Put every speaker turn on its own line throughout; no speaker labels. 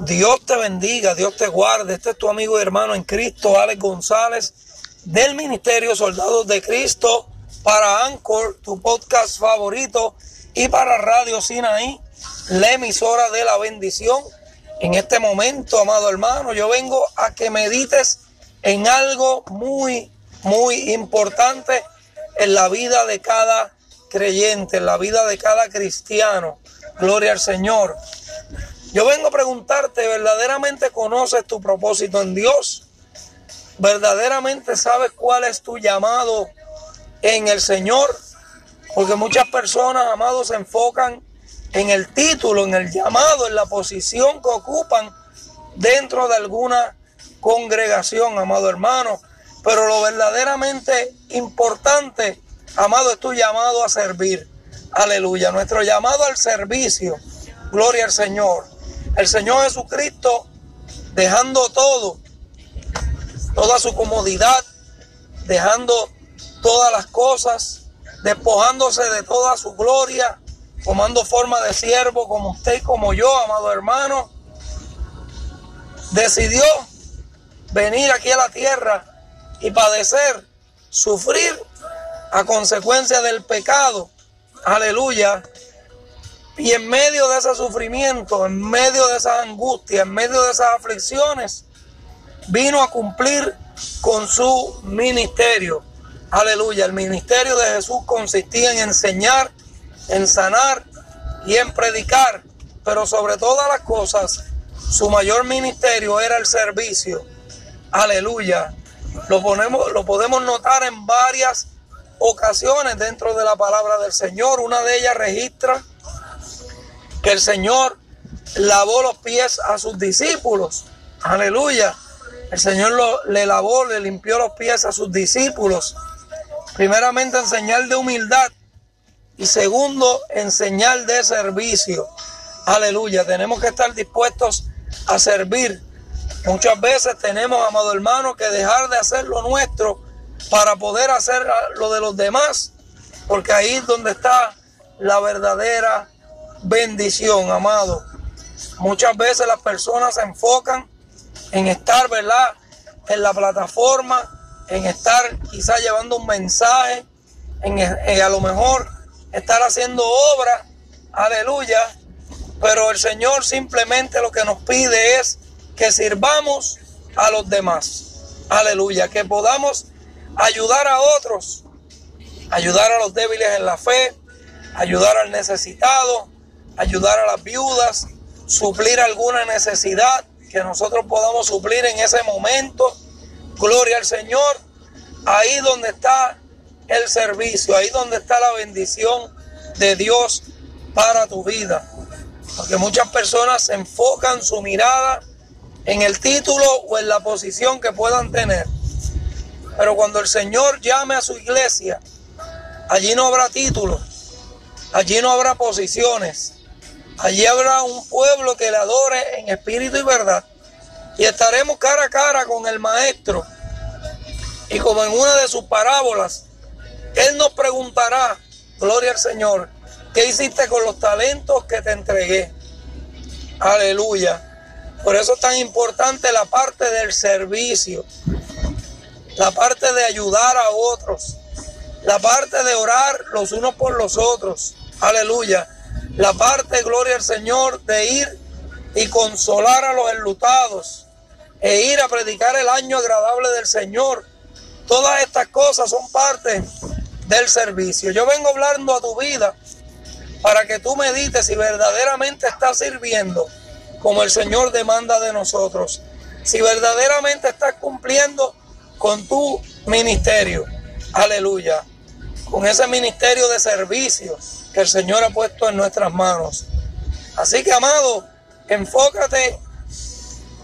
Dios te bendiga, Dios te guarde. Este es tu amigo y hermano en Cristo, Alex González, del Ministerio Soldados de Cristo, para Anchor, tu podcast favorito, y para Radio Sinaí, la emisora de la bendición. En este momento, amado hermano, yo vengo a que medites en algo muy, muy importante en la vida de cada creyente, en la vida de cada cristiano. Gloria al Señor. Yo vengo a preguntarte, ¿verdaderamente conoces tu propósito en Dios? ¿Verdaderamente sabes cuál es tu llamado en el Señor? Porque muchas personas, amados, se enfocan en el título, en el llamado, en la posición que ocupan dentro de alguna congregación, amado hermano. Pero lo verdaderamente importante, amado, es tu llamado a servir. Aleluya. Nuestro llamado al servicio. Gloria al Señor el Señor Jesucristo dejando todo, toda su comodidad, dejando todas las cosas, despojándose de toda su gloria, tomando forma de siervo como usted y como yo, amado hermano, decidió venir aquí a la tierra y padecer, sufrir a consecuencia del pecado. Aleluya y en medio de ese sufrimiento, en medio de esa angustia, en medio de esas aflicciones, vino a cumplir con su ministerio. Aleluya. El ministerio de Jesús consistía en enseñar, en sanar y en predicar. Pero sobre todas las cosas, su mayor ministerio era el servicio. Aleluya. Lo, ponemos, lo podemos notar en varias ocasiones dentro de la palabra del Señor. Una de ellas registra que el Señor lavó los pies a sus discípulos. Aleluya. El Señor le lavó, le limpió los pies a sus discípulos. Primeramente en señal de humildad y segundo en señal de servicio. Aleluya. Tenemos que estar dispuestos a servir. Muchas veces tenemos, amado hermano, que dejar de hacer lo nuestro para poder hacer lo de los demás. Porque ahí es donde está la verdadera bendición, amado. Muchas veces las personas se enfocan en estar, ¿verdad? En la plataforma, en estar quizás llevando un mensaje, en, a lo mejor estar haciendo obra, aleluya. Pero el Señor simplemente lo que nos pide es que sirvamos a los demás, aleluya, que podamos ayudar a otros, ayudar a los débiles en la fe, ayudar al necesitado, ayudar a las viudas, suplir alguna necesidad que nosotros podamos suplir en ese momento. Gloria al Señor. Ahí donde está el servicio, ahí donde está la bendición de Dios para tu vida. Porque muchas personas enfocan su mirada en el título o en la posición que puedan tener. Pero cuando el Señor llame a su iglesia, allí no habrá títulos, allí no habrá posiciones, Allí habrá un pueblo que le adore en espíritu y verdad. Y estaremos cara a cara con el Maestro. Y como en una de sus parábolas, Él nos preguntará, gloria al Señor, ¿qué hiciste con los talentos que te entregué? Aleluya. Por eso es tan importante la parte del servicio, la parte de ayudar a otros, la parte de orar los unos por los otros. Aleluya la parte, gloria al Señor, de ir y consolar a los enlutados e ir a predicar el año agradable del Señor. Todas estas cosas son parte del servicio. Yo vengo hablando a tu vida para que tú medites si verdaderamente estás sirviendo como el Señor demanda de nosotros. Si verdaderamente estás cumpliendo con tu ministerio. Aleluya. Con ese ministerio de servicio el Señor ha puesto en nuestras manos. Así que, amado, enfócate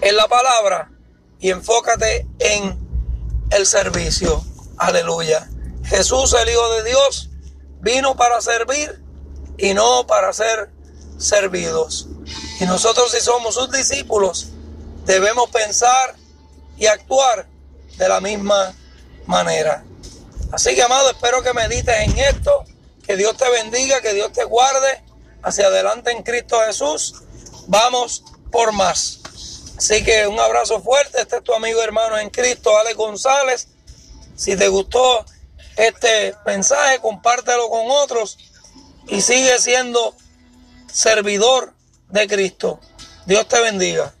en la palabra y enfócate en el servicio. Aleluya. Jesús, el Hijo de Dios, vino para servir y no para ser servidos. Y nosotros si somos sus discípulos, debemos pensar y actuar de la misma manera. Así que, amado, espero que medites en esto que Dios te bendiga, que Dios te guarde hacia adelante en Cristo Jesús. Vamos por más. Así que un abrazo fuerte. Este es tu amigo hermano en Cristo, Ale González. Si te gustó este mensaje, compártelo con otros y sigue siendo servidor de Cristo. Dios te bendiga.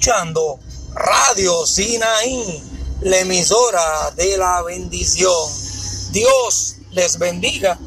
Escuchando Radio Sinaí, la emisora de la bendición. Dios les bendiga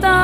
Ta